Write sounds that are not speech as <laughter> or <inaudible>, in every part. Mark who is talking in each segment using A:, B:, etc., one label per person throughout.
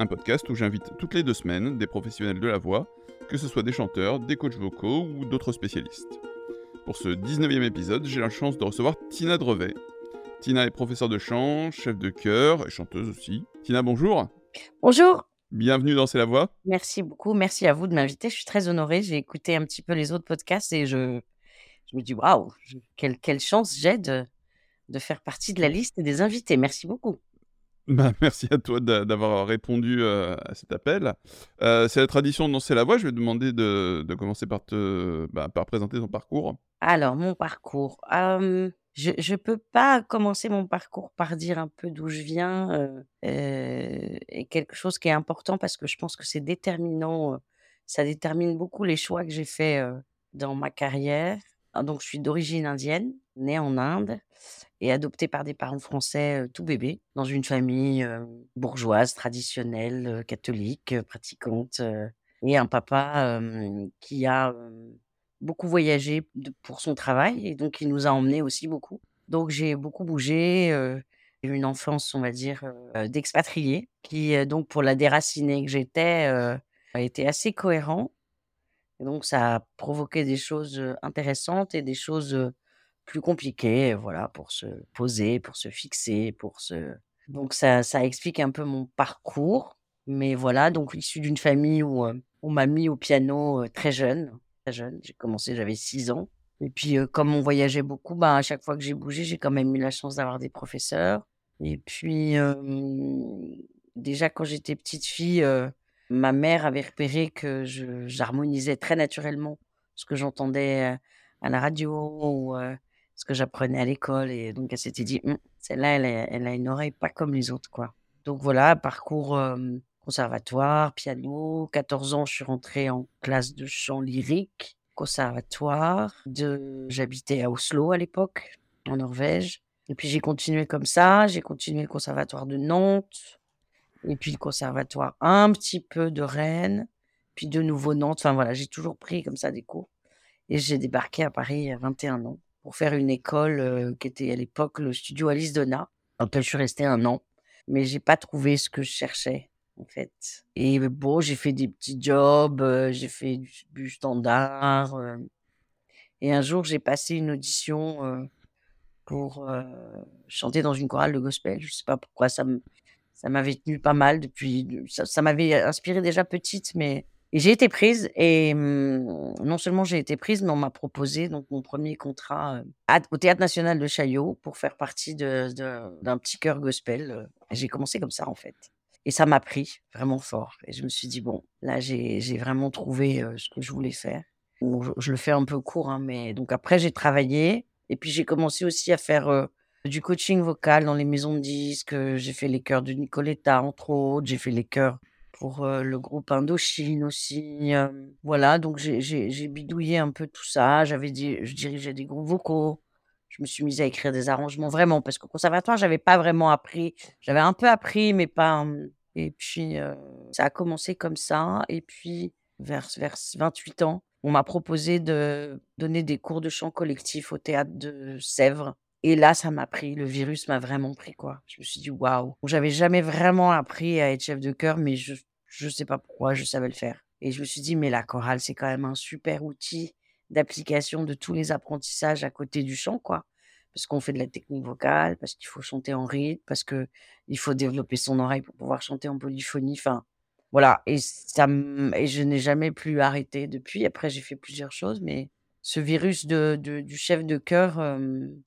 A: un podcast où j'invite toutes les deux semaines des professionnels de la voix, que ce soit des chanteurs, des coachs vocaux ou d'autres spécialistes. Pour ce 19e épisode, j'ai la chance de recevoir Tina Drevet. Tina est professeure de chant, chef de chœur et chanteuse aussi. Tina, bonjour.
B: Bonjour.
A: Bienvenue dans C'est la voix.
B: Merci beaucoup. Merci à vous de m'inviter. Je suis très honorée. J'ai écouté un petit peu les autres podcasts et je, je me dis waouh, quelle, quelle chance j'ai de, de faire partie de la liste des invités. Merci beaucoup.
A: Bah, <laughs> merci à toi d'avoir répondu euh, à cet appel. Euh, c'est la tradition de lancer la voix. Je vais te demander de, commencer par, te, bah, présenter ton parcours.
B: Alors, mon parcours. je ne peux pas commencer mon parcours par dire un peu d'où je viens. Euh, et quelque chose qui est important parce que je pense que c'est déterminant. ça détermine beaucoup les choix que j'ai faits dans ma carrière. Ah, donc, je suis d'origine indienne, née en Inde et adoptée par des parents français tout bébé, dans une famille bourgeoise, traditionnelle, catholique, pratiquante, et un papa qui a beaucoup voyagé pour son travail et donc il nous a emmenés aussi beaucoup. Donc j'ai beaucoup bougé, une enfance, on va dire, d'expatrié, qui donc pour la déracinée que j'étais, a été assez cohérent et donc, ça a provoqué des choses intéressantes et des choses plus compliquées, voilà, pour se poser, pour se fixer, pour se. Donc, ça, ça explique un peu mon parcours. Mais voilà, donc, issu d'une famille où on m'a mis au piano très jeune. Très jeune. J'ai commencé, j'avais 6 ans. Et puis, comme on voyageait beaucoup, bah, à chaque fois que j'ai bougé, j'ai quand même eu la chance d'avoir des professeurs. Et puis, déjà, quand j'étais petite fille, Ma mère avait repéré que j'harmonisais très naturellement ce que j'entendais à la radio ou ce que j'apprenais à l'école. Et donc, elle s'était dit, «Hum, celle-là, elle, a une oreille pas comme les autres, quoi. Donc voilà, parcours conservatoire, piano. 14 ans, je suis rentrée en classe de chant lyrique, conservatoire. De... J'habitais à Oslo à l'époque, en Norvège. Et puis j'ai continué comme ça. J'ai continué le conservatoire de Nantes et puis le conservatoire un petit peu de Rennes, puis de nouveau Nantes. Enfin voilà, j'ai toujours pris comme ça des cours. Et j'ai débarqué à Paris à 21 ans pour faire une école euh, qui était à l'époque le studio Alice Donna, dans lequel je suis restée un an. Mais j'ai pas trouvé ce que je cherchais, en fait. Et bon, j'ai fait des petits jobs, euh, j'ai fait du, standard. Euh. et un jour, j'ai passé une audition pour chanter dans une chorale de gospel. Je sais pas pourquoi ça me ça m'avait tenu pas mal depuis. Ça, m'avait inspiré déjà petite, mais j'ai été prise. Et mmh, non seulement j'ai été prise, mais on m'a proposé donc mon premier contrat au Théâtre National de Chaillot pour faire partie d'un de, petit chœur gospel. J'ai commencé comme ça en fait. Et ça m'a pris vraiment fort. Et je me suis dit, bon, là, j'ai vraiment trouvé ce que je voulais faire. je, je, le fais un peu court, hein, mais donc après, j'ai travaillé. Et puis, j'ai commencé aussi à faire du coaching vocal dans les maisons de disques. J'ai fait les chœurs de Nicoletta, entre autres. J'ai fait les chœurs pour le groupe Indochine aussi. voilà, donc j'ai bidouillé un peu tout ça. J'avais je dirigeais des groupes vocaux. Je me suis mise à écrire des arrangements vraiment parce qu'au conservatoire, j'avais pas vraiment appris. J'avais un peu appris, mais pas. Et puis, ça a commencé comme ça. Et puis, vers, vers 28 ans, on m'a proposé de donner des cours de chant collectif au théâtre de Sèvres et là, ça m'a pris, le virus m'a vraiment pris, quoi. Je me suis dit, waouh. J'avais jamais vraiment appris à être chef de chœur, mais je, je sais pas pourquoi, je savais le faire. Et je me suis dit, mais la chorale, c'est quand même un super outil d'application de tous les apprentissages à côté du chant, quoi. Parce qu'on fait de la technique vocale, parce qu'il faut chanter en rythme, parce que il faut développer son oreille pour pouvoir chanter en polyphonie. Enfin, voilà. Et ça, et je n'ai jamais plus arrêté depuis. Après, j'ai fait plusieurs choses, mais ce virus de, du chef de chœur,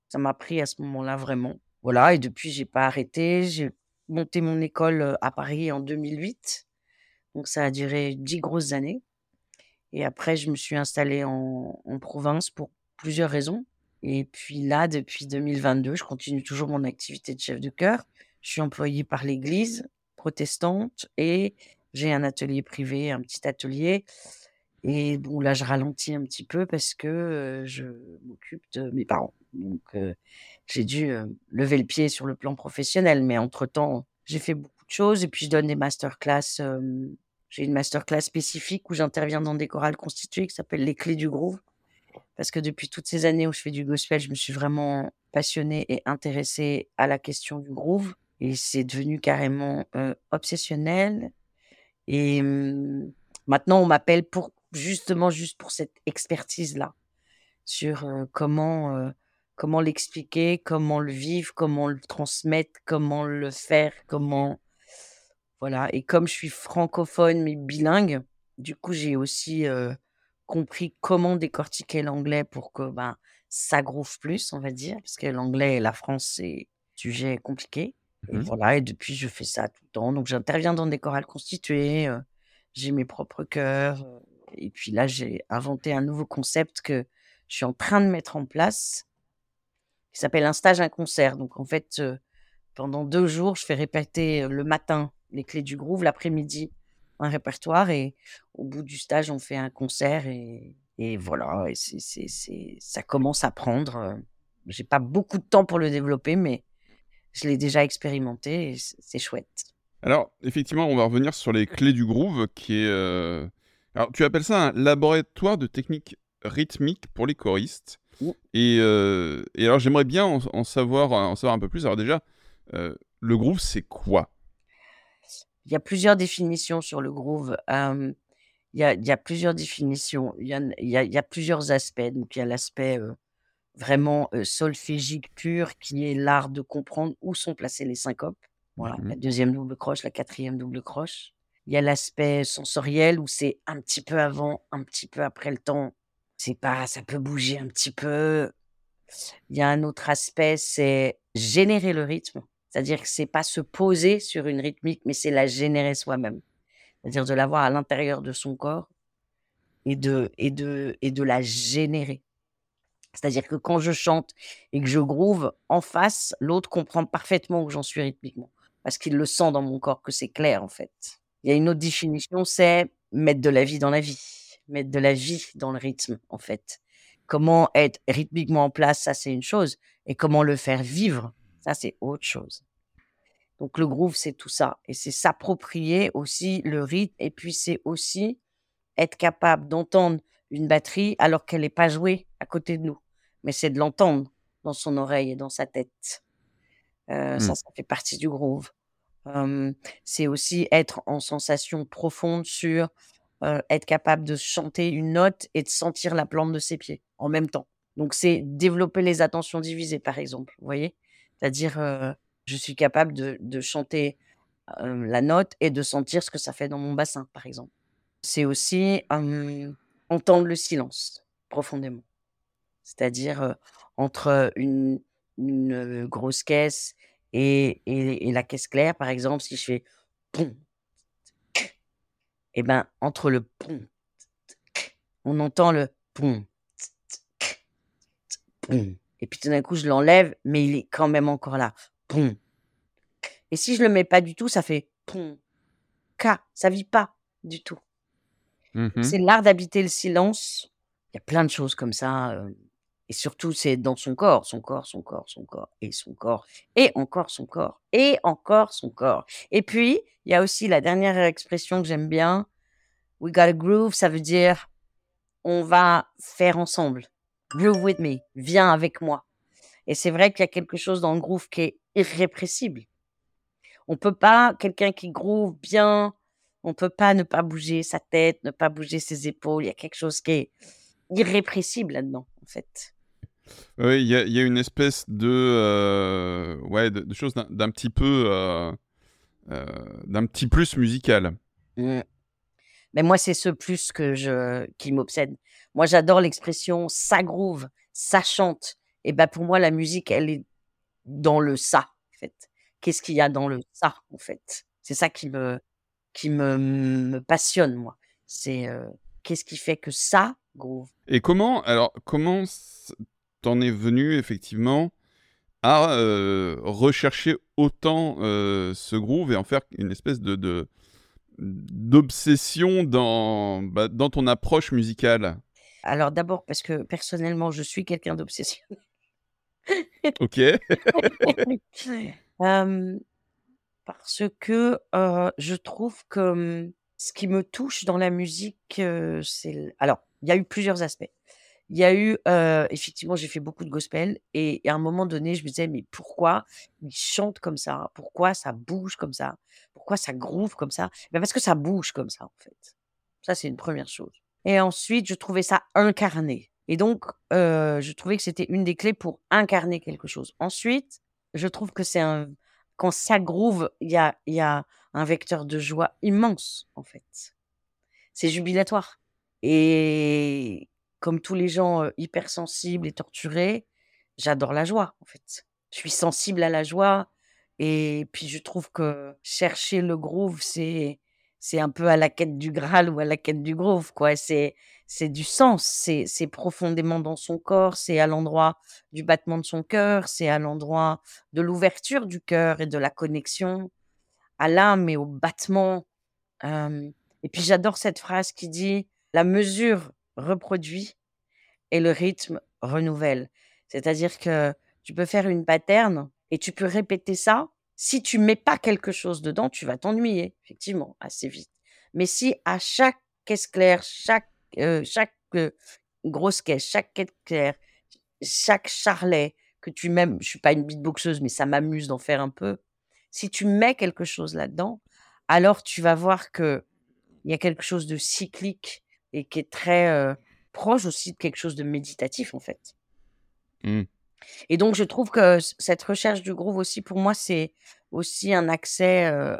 B: ça m'a pris à ce moment-là vraiment. Voilà, et depuis, j'ai pas arrêté. J'ai monté mon école à Paris en 2008. Donc, ça a duré dix grosses années. Et après, je me suis installée en, en, province pour plusieurs raisons. Et puis là, depuis 2022, je continue toujours mon activité de chef de chœur. Je suis employée par l'Église protestante et J'ai un atelier privé, un petit atelier et bon là, je ralentis un petit peu parce que, je m'occupe de mes parents. Donc j'ai dû, lever le pied sur le plan professionnel, mais entre temps, j'ai fait beaucoup de choses et puis je donne des master class, hem, j'ai une master class spécifique où j'interviens dans des chorales constituées qui s'appelle Les Clés du Groove. Parce que depuis toutes ces années où je fais du gospel, je me suis vraiment passionnée et intéressée à la question du groove et c'est devenu carrément, obsessionnel et mmh, maintenant on m'appelle pour justement juste pour cette expertise-là sur, comment, comment l'expliquer, comment le vivre, comment le transmettre, comment le faire, comment voilà et comme je suis francophone mais bilingue, du coup j'ai aussi, compris comment décortiquer l'anglais pour que, ben, ça groove plus, on va dire, parce que l'anglais et la France, c'est sujet compliqué et
A: Mmh
B: voilà et depuis je fais ça tout le temps. Donc j'interviens dans des chorales constituées, j'ai mes propres chœurs, et puis là, j'ai inventé un nouveau concept que je suis en train de mettre en place, qui s'appelle un stage, un concert. Donc en fait, heu, pendant 2 jours, je fais répéter, heu, le matin les clés du groove, l'après-midi un répertoire et au bout du stage, on fait un concert et voilà ça commence à prendre, heu, j'ai pas beaucoup de temps pour le développer, mais je l'ai déjà expérimenté et c'est chouette.
A: Alors, effectivement, on va revenir sur les clés du groove qui est, alors tu appelles ça un laboratoire de techniques rythmiques pour les choristes
B: Mmh.
A: et alors j'aimerais bien en en savoir en savoir un peu plus. Alors déjà, heu, le groove, c'est quoi?
B: Il y a plusieurs définitions sur le groove, il y a il y a plusieurs définitions. Il y en il y a il y a plusieurs aspects. Donc il y a l'aspect, vraiment, solfégique pur qui est l'art de comprendre où sont placées les syncopes. Voilà,
A: Mmh
B: la deuxième double croche, la quatrième double croche. Il y a l'aspect sensoriel où c'est un petit peu avant, un petit peu après le temps. C'est pas ça peut bouger un petit peu. Il y a un autre aspect, c'est générer le rythme. C'est-à-dire que c'est pas se poser sur une rythmique, mais c'est la générer soi-même. C'est-à-dire de l'avoir à l'intérieur de son corps et de et de et de la générer. C'est-à-dire que quand je chante et que je groove, en face, l'autre comprend parfaitement où j'en suis rythmiquement. Parce qu'il le sent dans mon corps que c'est clair, en fait. Il y a une autre définition, c'est mettre de la vie dans la vie, mettre de la vie dans le rythme, en fait. Comment être rythmiquement en place, ça c'est une chose et comment le faire vivre, ça c'est autre chose. Donc le groove, c'est tout ça et c'est s'approprier aussi le rythme et puis c'est aussi être capable d'entendre une batterie alors qu'elle est pas jouée à côté de nous. Mais c'est de l'entendre dans son oreille et dans sa tête. Heu,
A: Mmh.
B: ça, ça fait partie du groove. C'est aussi être en sensation profonde sur, être capable de chanter une note et de sentir la plante de ses pieds en même temps. Donc c'est développer les attentions divisées, par exemple, vous voyez? C'est-à-dire, je suis capable de chanter, la note et de sentir ce que ça fait dans mon bassin, par exemple. C'est aussi, entendre le silence profondément. C'est-à-dire, entre, une grosse caisse et et et la caisse claire, par exemple, si je fais et ben, entre le «pom» on entend le et puis tout d'un coup, je l'enlève, mais il est quand même encore là. «Pom» et si je le mets pas du tout, ça fait «pom», «ka», ça vit pas du tout.
A: Mmh
B: C'est l'art d'habiter le silence. Il y a plein de choses comme ça, heu et surtout, c'est dans son corps, son corps, son corps, son corps et son corps et encore son corps et encore son corps et puis, il y a aussi la dernière expression que j'aime bien, «We got a groove», ça veut dire: «On va faire ensemble». «Groove with me», viens avec moi et c'est vrai qu'il y a quelque chose dans le groove qui est irrépressible. On peut pas quelqu'un qui groove bien, on peut pas ne pas bouger sa tête, ne pas bouger ses épaules. Il y a quelque chose qui est irrépressible là-dedans, en fait.
A: Oui, il y a il y a une espèce de, heu, ouais, de de chose d'un petit peu, heu heu, d'un petit plus musical.
B: Mmh. Mais moi, c'est ce plus que je qui m'obsède. Moi, j'adore l'expression: «Ça groove», «ça chante» et bah, pour moi, la musique, elle est dans le «ça», en fait. Qu'est-ce qu'il y a dans le «ça», en fait? C'est ça qui me qui me me passionne, moi. C'est, qu'est-ce qui fait que ça groove?
A: Et comment alors, comment tu es venu effectivement à, heu, rechercher autant, heu, ce groove et en faire une espèce de d'obsession dans, bah, dans ton approche musicale?
B: Alors d'abord parce que personnellement, je suis quelqu'un d'obsessionnel.
A: OK. <laughs>
B: Parce que, heu, je trouve que, ce qui me touche dans la musique, c'est alors, il y a eu plusieurs aspects. Il y a eu, effectivement, j'ai fait beaucoup de gospel et à un moment donné, je me disais: «Mais pourquoi ils chantent comme ça? Pourquoi ça bouge comme ça? Pourquoi ça groove comme ça?» bah, parce que ça bouge comme ça, en fait. Ça, c'est une première chose et ensuite, je trouvais ça incarné et donc je trouvais que c'était une des clés pour incarner quelque chose. Ensuite, je trouve que c'est un quand ça groove, il y a y a un vecteur de joie immense, en fait. C'est jubilatoire et comme tous les gens, hypersensibles et torturés, j'adore la joie, en fait. Je suis sensible à la joie et puis je trouve que chercher le groove, c'est c'est un peu à la quête du Graal ou à la quête du groove, quoi. C'est c'est du sens, c'est c'est profondément dans son corps, c'est à l'endroit du battement de son cœur, c'est à l'endroit de l'ouverture du cœur et de la connexion à l'âme et au battement. Et puis j'adore cette phrase qui dit: «La mesure reproduit et le rythme renouvelle». C'est-à-dire que tu peux faire une pattern et tu peux répéter ça. Si tu mets pas quelque chose dedans, tu vas t'ennuyer, effectivement, assez vite. Mais si à chaque caisse claire, chaque, heu, chaque, heu, grosse caisse, chaque caisse claire, chaque charlet que tu même je suis pas une beatboxeuse, mais ça m'amuse d'en faire un peu. Si tu mets quelque chose là-dedans, alors tu vas voir qu'il y a quelque chose de cyclique et qui est très, heu, proche aussi de quelque chose de méditatif, en fait.
A: Mmh.
B: Et donc je trouve que cette recherche du groove aussi, pour moi, c'est aussi un accès, heu,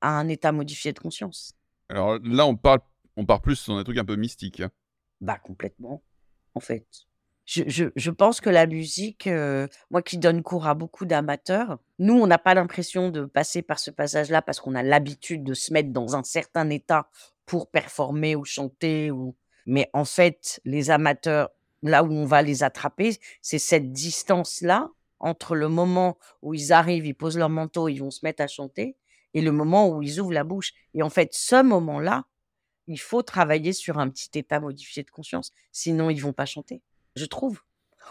B: à un état modifié de conscience.
A: Alors là, on parle on part plus sur un truc un peu mystique, hein.
B: Bah, complètement, en fait. Je je je pense que la musique, heu, moi qui donne cours à beaucoup d'amateurs, nous, on n'a pas l'impression de passer par ce passage-là parce qu'on a l'habitude de se mettre dans un certain état pour performer ou chanter ou mais en fait, les amateurs, là où on va les attraper, c'est cette distance-là entre le moment où ils arrivent, ils posent leur manteau, ils vont se mettre à chanter et le moment où ils ouvrent la bouche et en fait, ce moment-là, il faut travailler sur un petit état modifié de conscience, sinon ils vont pas chanter, je trouve.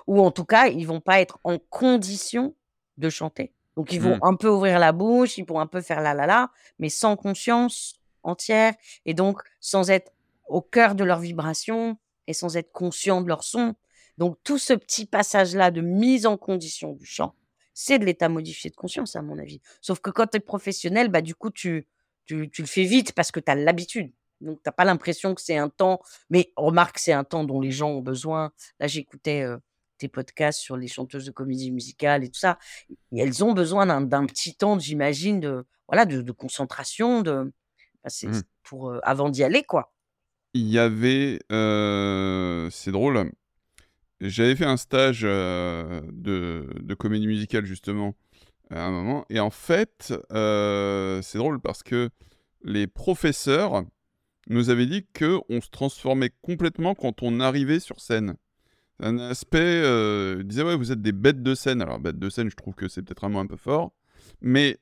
B: Ou en tout cas, ils vont pas être en condition de chanter. Donc ils vont
A: Mmh.
B: un peu ouvrir la bouche, ils vont un peu faire la la la, mais sans conscience entière et donc sans être au cœur de leurs vibrations et sans être conscient de leur son. Donc tout ce petit passage-là de mise en condition du chant, c'est de l'état modifié de conscience à mon avis. Sauf que quand tu es professionnel, bah, du coup tu tu le fais vite parce que tu as l'habitude. Donc tu as pas l'impression que c'est un temps mais remarque, c'est un temps dont les gens ont besoin. Là, j'écoutais, heu, tes podcasts sur les chanteuses de comédie musicale et tout ça et elles ont besoin d'un petit temps, j'imagine, de voilà, de concentration, de c'est
A: Mmh.
B: c pour, avant d'y aller, quoi.
A: Il y avait, c'est drôle, j'avais fait un stage, de de comédie musicale justement, à un moment et en fait, c'est drôle parce que les professeurs nous avaient dit qu'on se transformait complètement quand on arrivait sur scène. Un aspect, ils disaient: «Ouais, vous êtes des bêtes de scène». Alors bêtes de scène, je trouve que c'est peut-être un mot un peu fort, mais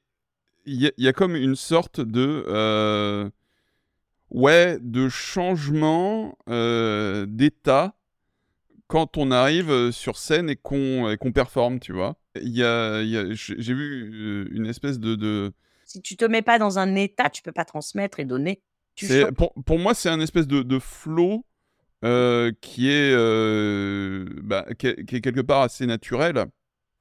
A: il y a il y a comme une sorte de, heu, ouais, de changement, heu, d'état quand on arrive, heu, sur scène et qu'on qu'on performe, tu vois? Il y a il y a j'ai vu, une espèce de de
B: Si tu te mets pas dans un état, tu peux pas transmettre et donner. Tu
A: pour pour moi, c'est un espèce de de flow, qui est, bah, qui est qui est quelque part assez naturel.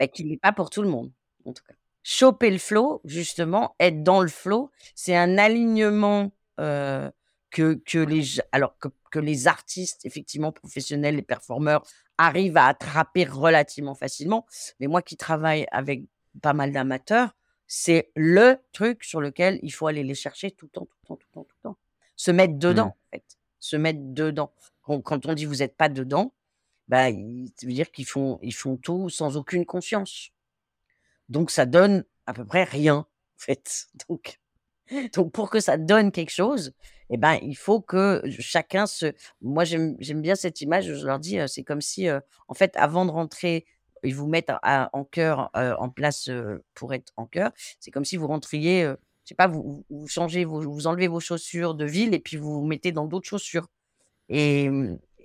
B: Bah, qui l'est pas pour tout le monde, en tout cas. Choper le flow, justement, être dans le flow, c'est un alignement, heu, que que les alors que que les artistes, effectivement, professionnels, les performeurs, arrivent à attraper relativement facilement. Mais moi qui travaille avec pas mal d'amateurs, c'est le truc sur lequel il faut aller les chercher tout le temps, tout le temps, tout le temps, tout le temps. Se mettre dedans,
A: Mmh.
B: en fait, se mettre dedans. Quand quand on dit: «Vous êtes pas dedans», bah, il ça veut dire qu'ils font ils font tout sans aucune conscience. Donc ça donne à peu près rien, en fait. <laughs> Donc donc pour que ça donne quelque chose et ben, il faut que chacun se moi j'aime bien cette image je leur dis, heu, c'est comme si, heu, en fait, avant de rentrer, ils vous mettent en chœur, heu, en place, pour être en chœur. C'est comme si vous rentriez, je sais pas, vous vous changez vos vous enlevez vos chaussures de ville et puis vous vous mettez dans d'autres chaussures et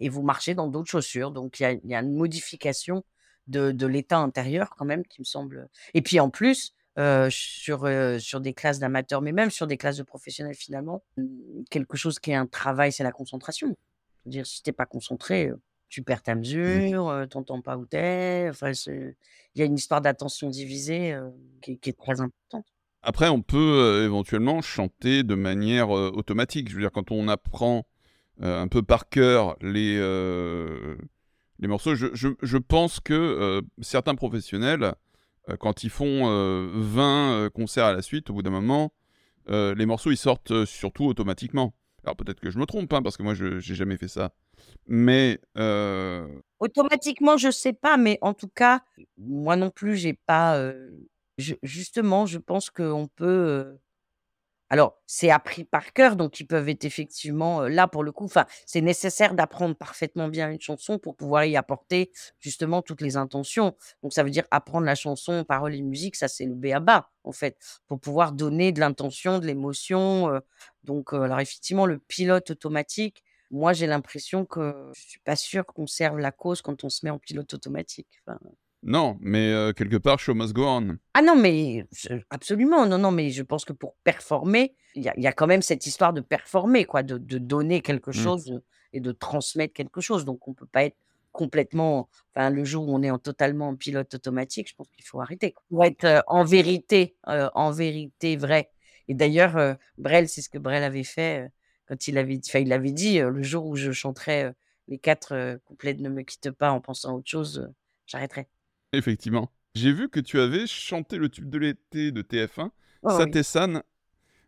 B: et vous marchez dans d'autres chaussures. Donc il y a une modification de de l'état intérieur quand même qui me semble, et puis en plus, sur, sur des classes d'amateurs, mais même sur des classes de professionnels finalement, mmh, quelque chose qui est un travail, c'est la concentration. dire si tu es pas concentré, tu perds ta
A: Mmh.
B: mesure, tu entends pas où tu es, enfin il y a une histoire d'attention divisée, qui est qui est très importante.
A: Après, on peut, éventuellement chanter de manière, automatique. Je veux dire, quand on apprend, un peu par cœur les, les morceaux, je je je pense que, heu, certains professionnels, heu, quand ils font, heu, 20, heu, concerts à la suite, au bout d'un moment, les morceaux, ils sortent, surtout automatiquement. Alors peut-être que je me trompe, hein, parce que moi je j'ai jamais fait ça. Mais,
B: Automatiquement, je sais pas, mais en tout cas, moi non plus, j'ai pas, justement, je pense qu'on peut, alors c'est appris par cœur, donc ils peuvent être effectivement, là pour le coup enfin, c'est nécessaire d'apprendre parfaitement bien une chanson pour pouvoir y apporter justement toutes les intentions. Donc ça veut dire apprendre la chanson, paroles et musique, ça c'est le b.a.-ba, en fait, pour pouvoir donner de l'intention, de l'émotion, donc alors effectivement le pilote automatique, moi j'ai l'impression que je suis pas sûre qu'on serve la cause quand on se met en pilote automatique,
A: non, mais, heu, quelque part, show must go on.
B: Ah non, mais je absolument, non, non, mais je pense que pour performer, il y a il y a quand même cette histoire de performer quoi, de de donner quelque
A: Mmh.
B: chose, heu et de transmettre quelque chose. Donc on peut pas être complètement enfin le jour où on est en totalement en pilote automatique, je pense qu'il faut arrêter quoi. Pour être, heu, en vérité, en vérité vrai et d'ailleurs, Brel, c'est ce que Brel avait fait, quand il avait enfin il avait dit, «Le jour où je chanterai, les 4, heu, couplets de Ne me quitte pas en pensant à autre chose, j'arrêterai».
A: Effectivement. J'ai vu que tu avais chanté le tube de l'été de TF1,
B: Ouais, ouais.
A: Saint-Essanne.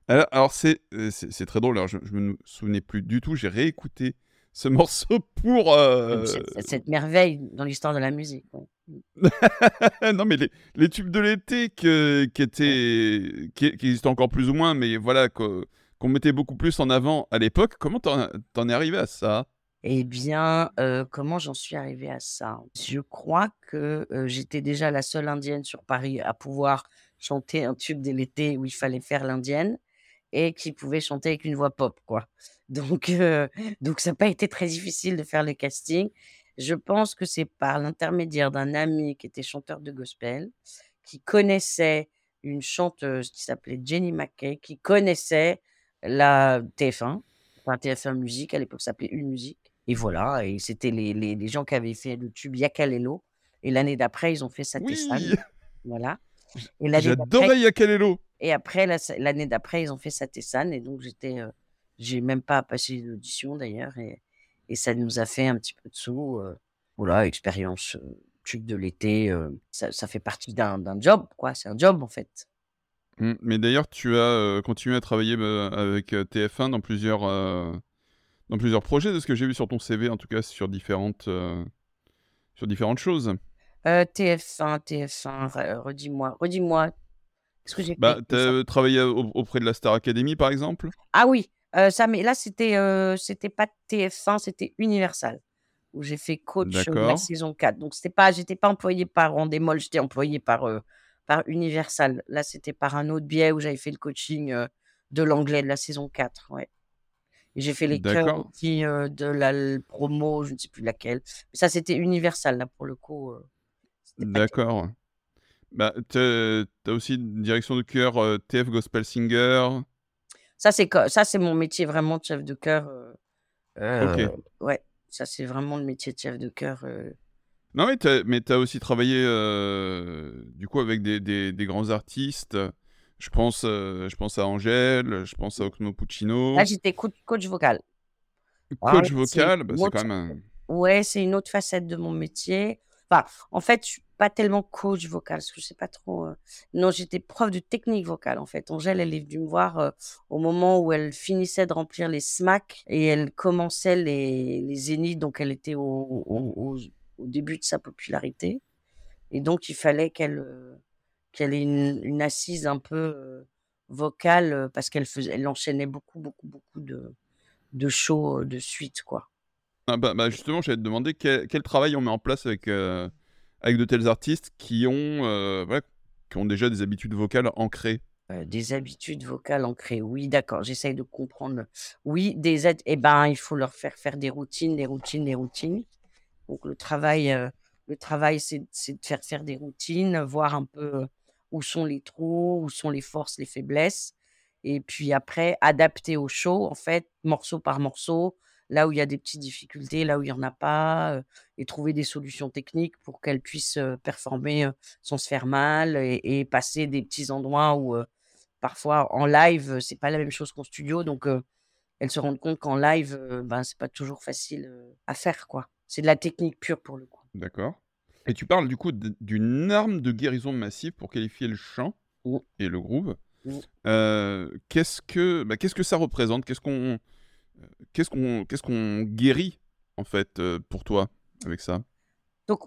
A: Alors alors c'est, c'est très drôle, alors je je me souvenais plus du tout, j'ai réécouté ce <laughs> morceau pour,
B: cette merveille dans l'histoire de la musique. Mmh. <laughs>
A: non mais les les tubes de l'été que qui étaient qui qui existent encore plus ou moins, mais voilà, qu'on mettait beaucoup plus en avant à l'époque. Comment tu en tu en es arrivé à ça?
B: Et bien, heu, comment j'en suis arrivée à ça? Je crois que, heu, j'étais déjà la seule indienne sur Paris à pouvoir chanter un tube de l'été où il fallait faire l'indienne et qui pouvait chanter avec une voix pop, quoi. <laughs> Donc heu, donc ça a pas été très difficile de faire le casting. Je pense que c'est par l'intermédiaire d'un ami qui était chanteur de gospel, qui connaissait une chanteuse qui s'appelait Jenny Mackay, qui connaissait la TF1, enfin TF1 Musique, à l'époque ça s'appelait Une Musique et voilà et c'était les les les gens qui avaient fait le tube Yakalelo et l'année d'après ils ont fait
A: Oui!
B: Satesan, voilà
A: j'adorais Yakalelo!
B: et après l'année d'après, ils ont fait Satesan et donc j'étais, heu, j'ai même pas passé l'audition d'ailleurs et et ça nous a fait un petit peu de sous, heu, voilà, expérience, heu, tube de l'été, ça ça fait partie d'un job quoi, c'est un job en fait.
A: Mmh, mais d'ailleurs tu as, continué à travailler, bah, avec, heu, TF1 dans plusieurs, dans plusieurs projets de ce que j'ai vu sur ton CV, en tout cas sur différentes, heu, sur différentes choses.
B: Heu, TF1, TF1, re redis-moi redis-moi, ce que j'ai fait
A: Bah,
B: TF1?
A: as travaillé au auprès de la Star Academy, par exemple?
B: Ah oui, ça mais là c'était, c'était pas TF1, c'était Universal, où j'ai fait coach, la saison 4. Donc c'était pas j'étais pas employée par Endemol, j'étais employée par, par Universal. Là, c'était par un autre biais où j'avais fait le coaching, de l'anglais de la saison 4, ouais. Et j'ai fait les aussi, heu, de la promo, je ne sais plus laquelle. Mais ça, c'était Universal, là, pour le coup, TF1.
A: d'accord. Bah, tu as aussi une direction de chœur, heu, TF Gospel Singer.
B: Ça, c'est co ça, c'est mon métier vraiment de chef de chœur, heu,
A: OK.
B: ouais, ça, c'est vraiment le métier de chef de chœur,
A: Non, mais tu as mais tu as aussi travaillé, du coup avec des des des grands artistes. Je pense, heu, je pense à Angèle, je pense à
B: là,
A: Puccino.
B: j'étais coach vocal. Là,
A: Coach
B: c'est
A: vocal, bah, c'est quand même un
B: ouais, c'est une autre facette de mon métier. Enfin, en fait, je suis pas tellement coach vocal, parce que je sais pas trop, heu non, j'étais prof de technique vocale, en fait. Angèle, elle est venue me voir, heu, au moment où elle finissait de remplir les SMAC et elle commençait les les zéniths, donc elle était au au au au début de sa popularité et donc il fallait qu'elle, qu'elle ait une une assise un peu, vocale, parce qu'elle faisait elle enchaînait beaucoup, beaucoup, beaucoup de de shows, de suite, quoi.
A: ah bah bah, justement, j'allais te demander quel quel travail on met en place avec, avec de tels artistes qui ont, qui ont déjà des habitudes vocales ancrées?
B: Des habitudes vocales ancrées, oui, d'accord, j'essaye de comprendre. Oui, des aides et ben, il faut leur faire faire des routines, des routines, des routines. Donc le travail, le travail, c'est c'est de faire faire des routines, voir un peu, où sont les trous, où sont les forces, les faiblesses et puis après adapter au show, en fait, morceau par morceau, là où il y a des petites difficultés, là où il y en a pas, heu et trouver des solutions techniques pour qu'elles puissent, heu, performer, heu, sans se faire mal et passer des petits endroits où, parfois en live, c'est pas la même chose qu'en studio donc elles se rendent compte qu'en live, ben, c'est pas toujours facile, à faire, quoi. C'est de la technique pure pour le coup.
A: D'accord et tu parles du coup d'une arme de guérison massive pour qualifier le chant
B: Mmh.
A: et le groove.
B: Mmh.
A: Heu, qu'est-ce que bah, qu'est-ce que ça représente? Qu'est-ce qu'on, heu, qu'est-ce qu'on qu'est-ce qu'on guérit en fait, heu, pour toi avec ça?
B: Donc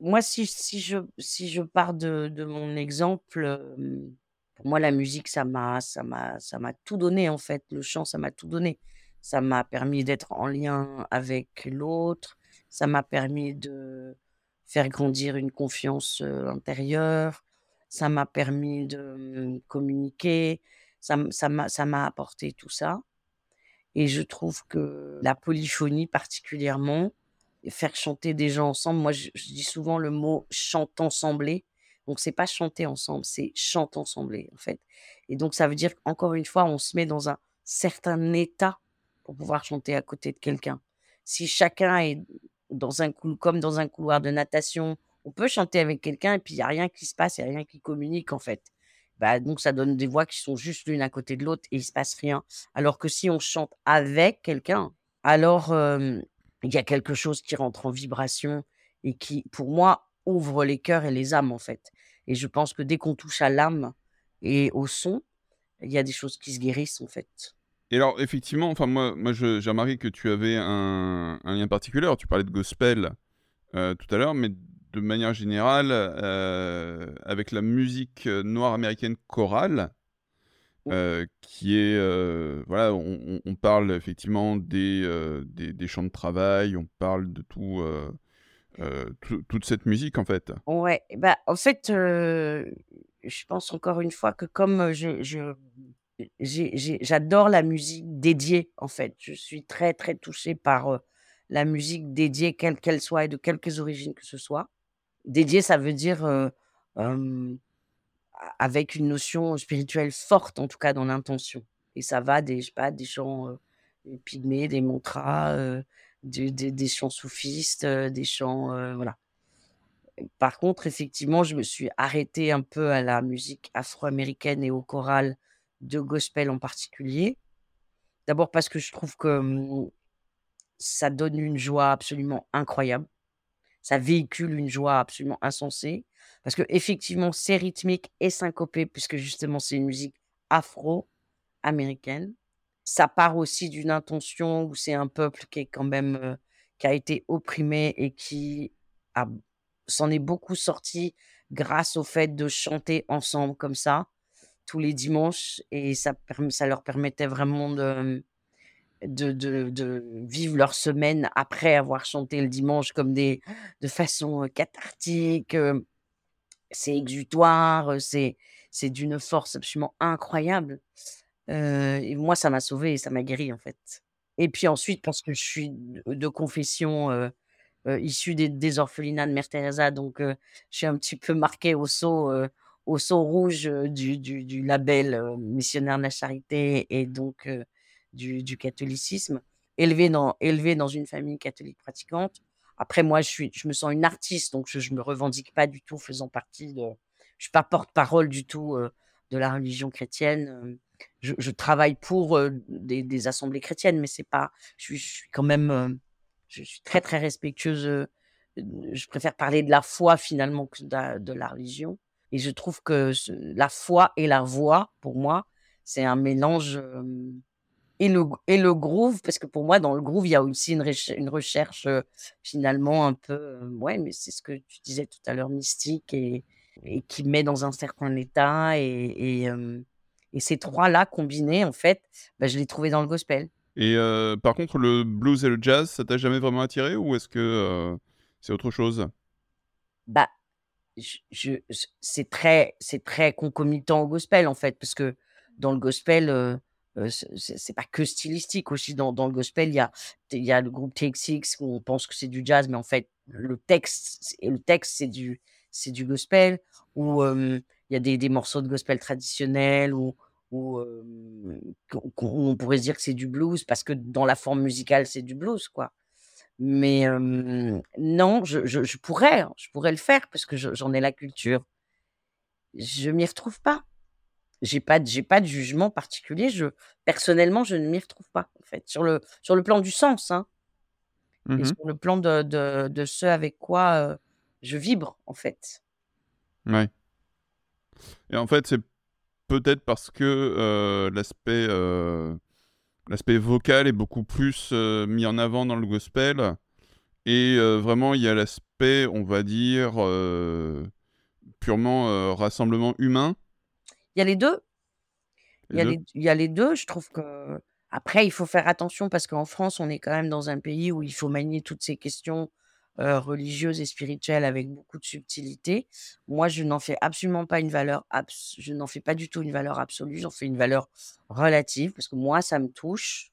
B: moi si si je si je pars de de mon exemple, pour moi la musique ça m'a ça m'a ça m'a tout donné en fait. Le chant ça m'a tout donné. Ça m'a permis d'être en lien avec l'autre, ça m'a permis de faire grandir une confiance, intérieure, ça m'a permis de, mmh, communiquer, ça m'a apporté tout ça. Et je trouve que la polyphonie particulièrement, faire chanter des gens ensemble, moi je dis souvent le mot «chante-ensembler», donc c'est pas chanter ensemble, c'est chante-ensembler en fait. Et donc ça veut dire qu'encore une fois, on se met dans un certain état pour pouvoir chanter à côté de quelqu'un. Si chacun est dans un comme dans un couloir de natation, on peut chanter avec quelqu'un et puis il y a rien qui se passe, il y a rien qui communique en fait. Bah, donc ça donne des voix qui sont juste l'une à côté de l'autre et il se passe rien. Alors que si on chante avec quelqu'un, alors, il y a quelque chose qui rentre en vibration et qui, pour moi, ouvre les cœurs et les âmes, en fait et je pense que dès qu'on touche à l'âme et au son, il y a des choses qui se guérissent, en fait.
A: Et alors effectivement, enfin moi moi j'ai remarqué que tu avais un un lien particulier. Tu parlais de gospel, heu, tout à l'heure, mais de manière générale, heu, avec la musique, heu, noire américaine chorale, qui est, voilà, on parle effectivement des, des des chants de travail, on parle de tout, toute cette musique en fait.
B: Ouais, bah, en fait, je pense encore une fois que comme, je j'adore la musique dédiée, en fait. Je suis très, très touchée par, la musique dédiée, quelle qu'elle soit et de quelque origines que ce soit. Dédiée, ça veut dire, avec une notion spirituelle forte, en tout cas dans l'intention et ça va des je sais pas, des chants, pygmées, des mantras, des des chants soufistes, des chants, voilà. Par contre, effectivement, je me suis arrêtée un peu à la musique afro-américaine et au choral de gospel en particulier. D'abord parce que je trouve que, mmh, ça donne une joie absolument incroyable. Ça véhicule une joie absolument insensée parce qu'effectivement, c'est rythmique et syncopé puisque justement c'est une musique afro-américaine. Ça part aussi d'une intention où c'est un peuple qui est quand même, heu, qui a été opprimé et qui s'en est beaucoup sorti grâce au fait de chanter ensemble comme ça, tous les dimanches et ça ça leur permettait vraiment de, de de vivre leur semaine après avoir chanté le dimanche comme des de façon, cathartique, c'est exutoire, c'est c'est d'une force absolument incroyable, et moi ça m'a sauvée et ça m'a guérie, en fait. Et puis ensuite parce que je suis de confession, issue des des orphelinats de Mère Teresa donc je suis un petit peu marquée au heu, au sceau rouge, du du du label, missionnaire de la charité et donc du du catholicisme. Élevée dans élevée dans une famille catholique pratiquante. Après moi, je suis je me sens une artiste donc je je me revendique pas du tout faisant partie de je suis pas porte-parole du tout, de la religion chrétienne, je je travaille pour, des des assemblées chrétiennes mais c'est pas je suis je suis quand même, je suis très, très respectueuse, je préfère parler de la foi finalement que de la religion et je trouve que ce la foi et la voix, pour moi, c'est un mélange, et le et le groove parce que pour moi dans le groove, il y a aussi une recherche, finalement un peu, ouais, mais c'est ce que tu disais tout à l'heure, mystique et et qui met dans un certain état et et ces 3 là combinés en fait, bah, je l'ai trouvé dans le gospel.
A: Et par contre le blues et le jazz, ça t'a jamais vraiment attiré ou est-ce que, c'est autre chose?
B: Bah c'est très c'est très concomitant au gospel, en fait, parce que dans le gospel, heu heu, c'est pas que stylistique aussi dans dans le gospel, il y a il y a le groupe Six où on pense que c'est du jazz, mais en fait, le texte le texte, c'est du c'est du gospel ou hem, il y a des des morceaux de gospel traditionnels ou qu'on qu'on on pourrait se dire que c'est du blues parce que dans la forme musicale, c'est du blues, quoi. Mais non, je je je pourrais, hein, je pourrais le faire parce que je j'en ai la culture. Je m'y retrouve pas. J'ai pas de j'ai pas de jugement particulier. Je personnellement, je ne m'y retrouve pas, en fait, sur le sur le plan du sens, hein et
A: Mmh
B: sur le plan de de de ce avec quoi, je vibre, en fait.
A: Ouais et en fait, c'est peut-être parce que, heu, l'aspect, heu, l'aspect vocal est beaucoup plus, heu, mis en avant dans le gospel et heu, vraiment il y a l'aspect, on va dire, heu, purement, rassemblement humain?
B: Il y a les 2. Il y a
A: 2?
B: les il y a les 2. Je trouve qu'après il faut faire attention parce qu'en France, on est quand même dans un pays où il faut manier toutes ces questions, heu, religieuses et spirituelles avec beaucoup de subtilité. Moi, je n'en fais absolument pas une valeur je n'en fais pas du tout une valeur absolue, j'en fais une valeur relative parce que moi, ça me touche.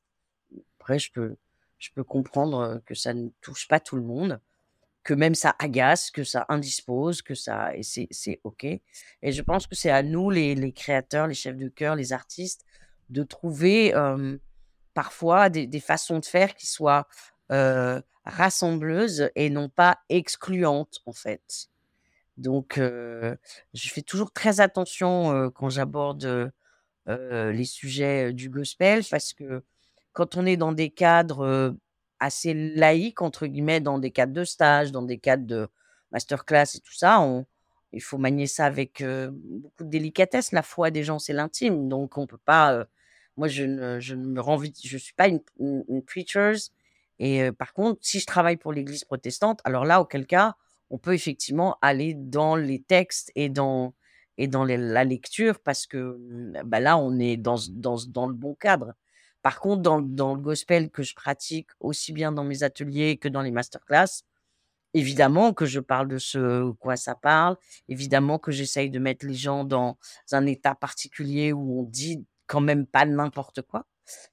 B: Après je peux je peux comprendre, que ça ne touche pas tout le monde, que même ça agace, que ça indispose, que ça et c'est OK et je pense que c'est à nous les les créateurs, les chefs de chœur, les artistes, de trouver, hem, parfois des des façons de faire qui soient, heu, rassembleuses et non pas excluantes, en fait. Donc heu, je fais toujours très attention, heu, quand j'aborde, les sujets, du gospel parce que quand on est dans des cadres, assez «laïques» entre guillemets, dans des cadres de stage, dans des cadres de masterclass et tout ça, on il faut manier ça avec, beaucoup de délicatesse. La foi des gens, c'est l'intime, donc on peut pas, moi je ne ne me rends je suis pas une une une preachers et par contre, si je travaille pour l'église protestante, alors là, auquel cas, on peut effectivement aller dans les textes et dans et dans la lecture parce que, mmh, bah, là, on est dans dans dans le bon cadre. Par contre, dans dans le gospel que je pratique aussi bien dans mes ateliers que dans les masterclass, évidemment que je parle de ce quoi ça parle, évidemment que j'essaye de mettre les gens dans un état particulier où on dit quand même pas n'importe quoi,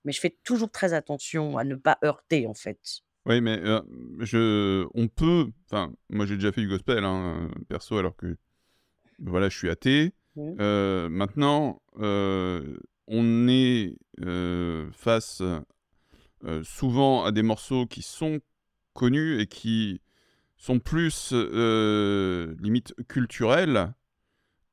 B: mais je fais toujours très attention à ne pas heurter, en fait.
A: Oui, mais heu, je on peut enfin, moi j'ai déjà fait du gospel, hein, perso alors que, voilà, je suis athée.
B: Mmh.
A: Maintenant, on est, face, souvent à des morceaux qui sont connus et qui sont plus, limite culturels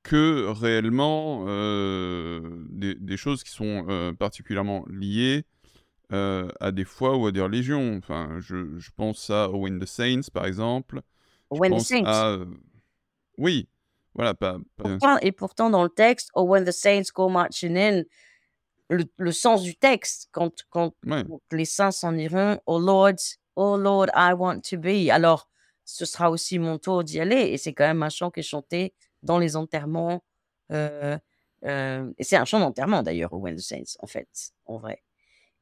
A: que réellement, heu, des des choses qui sont, heu, particulièrement liées, heu, à des foi ou à des religions. Enfin, je je pense à Oh When the Saints, par exemple. Je
B: When the Saints.
A: à, oui, voilà, pas pas
B: Pourtant et pourtant dans le texte, Oh when the saints go marching in, le le sens du texte quand quand
A: ouais,
B: quand les saints s'en iront: «Oh Lord, oh Lord, I want to be». Alors, ce sera aussi mon tour d'y aller et c'est quand même un chant qui est chanté dans les enterrements, heu et c'est un chant d'enterrement d'ailleurs, when the saints, en fait, en vrai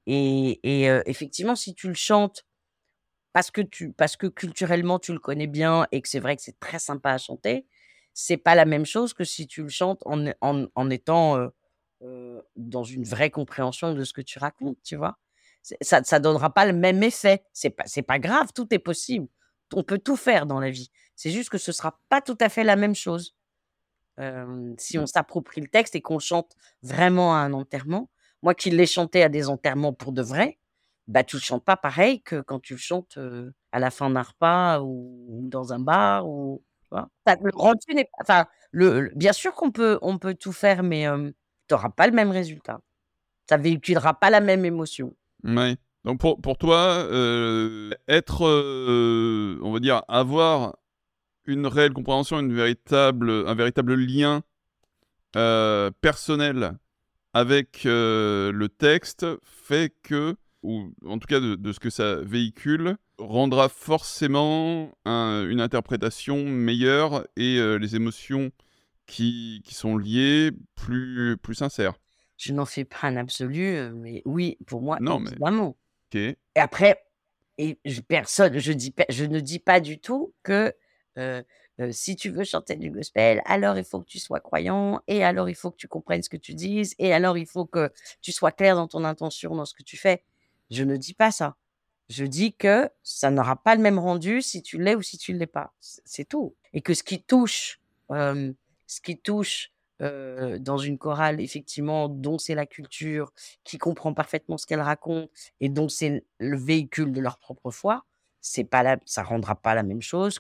B: et heu, effectivement, si tu le chantes parce que tu parce que culturellement tu le connais bien et que c'est vrai que c'est très sympa à chanter, c'est pas la même chose que si tu le chantes en en étant, dans une vraie compréhension de ce que tu racontes, tu vois? Ça ça donnera pas le même effet. C'est pas pas grave, tout est possible. On peut tout faire dans la vie. C'est juste que ce sera pas tout à fait la même chose. Si on s'approprie le texte et qu'on chante vraiment à un enterrement. Moi qui l'ai chanté à des enterrements pour de vrai, bah, tu le chantes pas pareil que quand tu le chantes, à la fin d'un repas ou ou dans un bar ou? Enfin, le rendu n'est pas enfin, le le bien sûr qu'on peut on peut tout faire, mais tu auras pas le même résultat. Ça véhiculera pas la même émotion.
A: mouais. Donc pour pour toi, être, on va dire, avoir une réelle compréhension, une véritable, un véritable lien, heu, personnel avec, heu, le texte fait que ou en tout cas de de ce que ça véhicule, rendra forcément un une interprétation meilleure et heu, les émotions qui qui sont liées plus plus sincères.
B: Je n'en fais pas un absolu, mais oui, pour moi,
A: Non mais
B: évidemment.
A: OK.
B: Et après et je personne je dis je ne dis pas du tout que, heu, Heu, si tu veux chanter du gospel, alors il faut que tu sois croyant et alors il faut que tu comprennes ce que tu dises et alors il faut que tu sois clair dans ton intention, dans ce que tu fais. Je ne dis pas ça. Je dis que ça n'aura pas le même rendu si tu l'es ou si tu ne l'es pas. C'est tout et que ce qui touche, ce qui touche, dans une chorale effectivement dont c'est la culture, qui comprend parfaitement ce qu'elle raconte et dont c'est le véhicule de leur propre foi, c'est pas la ça rendra pas la même chose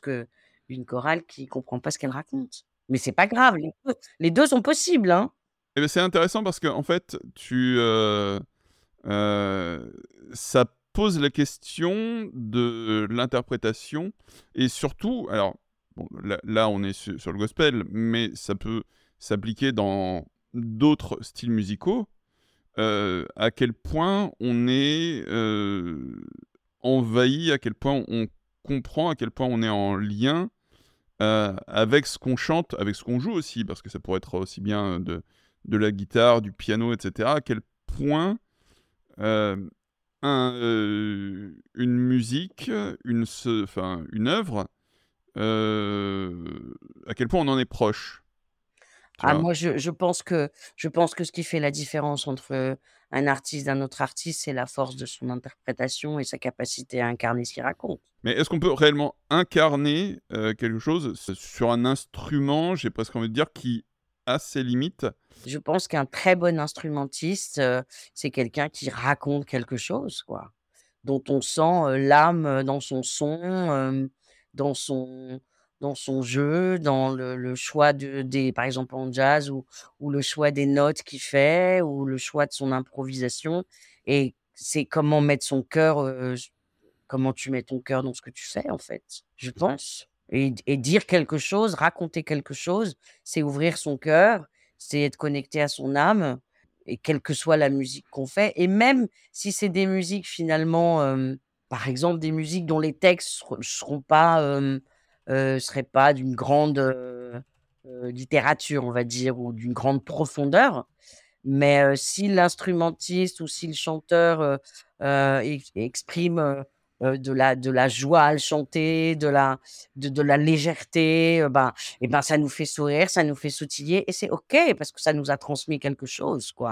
B: qu'une chorale qui comprend pas ce qu'elle raconte. Mais c'est pas grave, les 2 les 2 sont possibles, hein.
A: Et beh, c'est intéressant parce qu'en fait, tu, heu heu, ça pose la question de l'interprétation et surtout alors, là on est su sur le gospel, mais ça peut s'appliquer dans d'autres styles musicaux. Heu, à quel point on est, envahi, à quel point on comprend, à quel point on est en lien, heu, avec ce qu'on chante, avec ce qu'on joue aussi, parce que ça pourrait être aussi bien de de la guitare, du piano et cetera. À quel point, hem, un, heu, une musique, une enfin, une œuvre, à quel point on en est proche,
B: Ah moi je je pense que je pense que ce qui fait la différence entre, un artiste d'un autre artiste, c'est la force de son interprétation et sa capacité à incarner ce qu'il raconte.
A: Mais est-ce qu'on peut réellement incarner, heu, quelque chose sur un instrument, j'ai presque envie de dire, qui a ses limites?
B: Je pense qu'un très bon instrumentiste, heu, c'est quelqu'un qui raconte quelque chose, quoi. Dont on sent, heu, l'âme, dans son son, dans son dans son jeu, dans le choix de des par exemple en jazz ou le choix des notes qu'il fait ou le choix de son improvisation et c'est comment mettre son cœur, comment tu mets ton cœur dans ce que tu fais, en fait, je pense et dire quelque chose, raconter quelque chose, c'est ouvrir son cœur, c'est être connecté à son âme et quelle que soit la musique qu'on fait et même si c'est des musiques finalement, par exemple des musiques dont les textes ser seront pas, heu, seraient pas d'une grande, heu heu, littérature, on va dire, ou d'une grande profondeur. Mais, si l'instrumentiste ou si le chanteur, exprime, de la de la joie à le chanter, de la de de la légèreté, ben et ben, ça nous fait sourire, ça nous fait sautiller et c'est OK parce que ça nous a transmis quelque chose, quoi,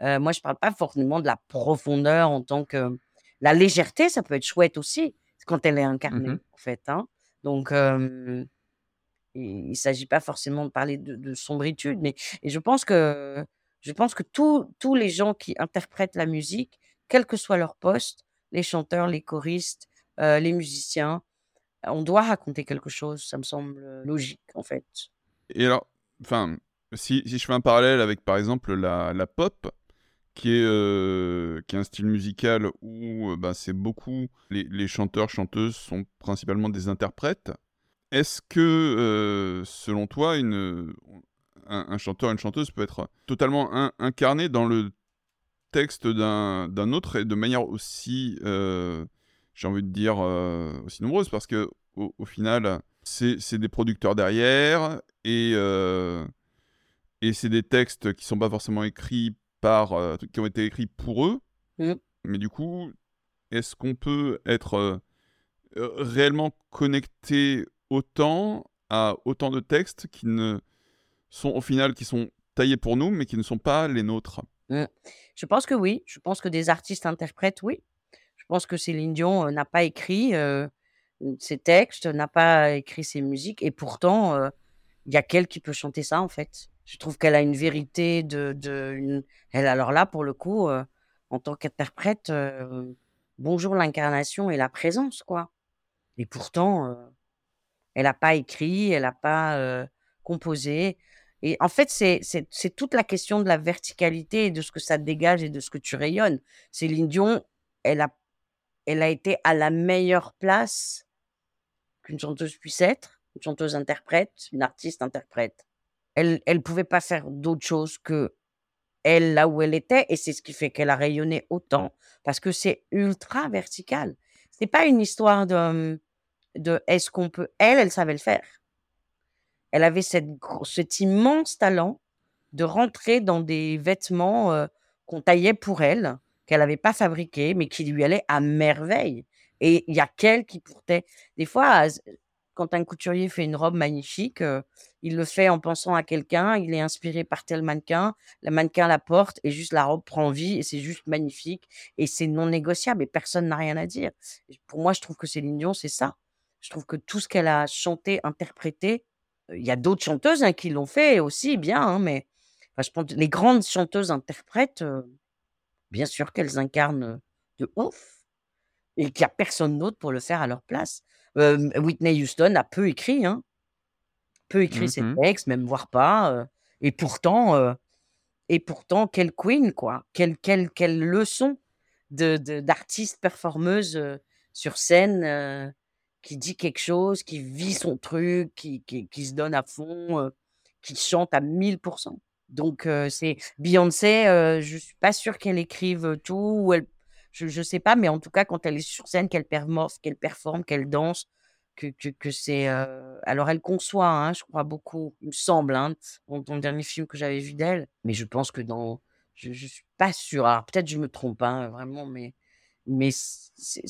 B: hein. Moi, je parle pas forcément de la profondeur en tant que la légèreté, ça peut être chouette aussi, quand elle est
A: Mmh
B: incarnée, en fait, hein. Donc, il il s'agit pas forcément de parler de de sombritude, mais et je pense que je pense que tous tous les gens qui interprètent la musique, quel que soit leur poste, les chanteurs, les choristes, heu, les musiciens, on doit raconter quelque chose, ça me semble, heu, logique, en fait.
A: Et alors, enfin, si si je fais un parallèle avec, par exemple, la la pop, qui est, heu, qui est un style musical où, heu, bah, c'est beaucoup les les chanteurs, chanteuses sont principalement des interprètes. Est-ce que, heu, selon toi, une, un un chanteur, une chanteuse peut être totalement in incarné dans le texte d'un autre et de manière aussi, heu, j'ai envie de dire, aussi nombreuse? Parce qu'au au final, c'est des producteurs derrière et et c'est des textes qui sont pas forcément écrits par, heu, qui ont été écrits pour eux.
B: Mmh.
A: Mais du coup, est-ce qu'on peut être, heu heu, réellement connecté autant à autant de textes qui ne sont au final, qui sont taillés pour nous, mais qui ne sont pas les nôtres?
B: Mmh. Je pense que oui, je pense que des artistes interprètes, oui. Je pense que Céline Dion, n'a pas écrit, ses textes, n'a pas écrit ses musiques et pourtant, il y a qu'elle qui peut chanter ça, en fait. Je trouve qu'elle a une vérité de de elle alors là, pour le coup, heu, en tant qu'interprète, heu, bonjour l'incarnation et la présence, quoi et pourtant, heu, elle a pas écrit, elle a pas, composé et en fait, c'est c'est c'est toute la question de la verticalité et de ce que ça dégage et de ce que tu rayonnes. Céline Dion, elle a elle a été à la meilleure place qu'une chanteuse puisse être, une chanteuse interprète, une artiste interprète. Elle elle pouvait pas faire d'autre chose qu'elle, là où elle était et c'est ce qui fait qu'elle a rayonné autant parce que c'est ultra vertical. C'est pas une histoire de, de est-ce qu'on peut elle, elle savait le faire. Elle avait cette cet immense talent de rentrer dans des vêtements, qu'on taillait pour elle, qu'elle avait pas fabriqués, mais qui lui allaient à merveille et il y a qu'elle qui portait des fois, quand un couturier fait une robe magnifique, heu, il le fait en pensant à quelqu'un, il est inspiré par tel mannequin, le mannequin la porte et juste la robe prend vie et c'est juste magnifique et c'est non négociable et personne n'a rien à dire. Pour moi, je trouve que Céline Dion, c'est ça. Je trouve que tout ce qu'elle a chanté, interprété, heu, il y a d'autres chanteuses, hein, qui l'ont fait aussi bien, hein, mais les grandes chanteuses interprètes, heu, bien sûr qu'elles incarnent, de ouf et qu'il y a personne d'autre pour le faire à leur place. Whitney Houston a peu écrit, hein. Peu écrit
A: Mmh
B: ses textes, même voire pas, et pourtant, et pourtant quelle queen quoi! Quelle quelle quelle leçon de de d'artiste performeuse, sur scène, qui dit quelque chose, qui vit son truc, qui qui qui se donne à fond, qui chante à 1000% Donc c'est Beyoncé, je suis pas sûre qu'elle écrive, tout ou elle je je sais pas, mais en tout cas, quand elle est sur scène, qu'elle permorce, qu'elle performe, qu'elle danse, que que c'est, heu alors elle conçoit, hein, je crois beaucoup, il me semble, hein, dans le dernier film que j'avais vu d'elle, mais je pense que dans je je suis pas sûre. Alors peut-être je me trompe, hein, vraiment, mais mais c'est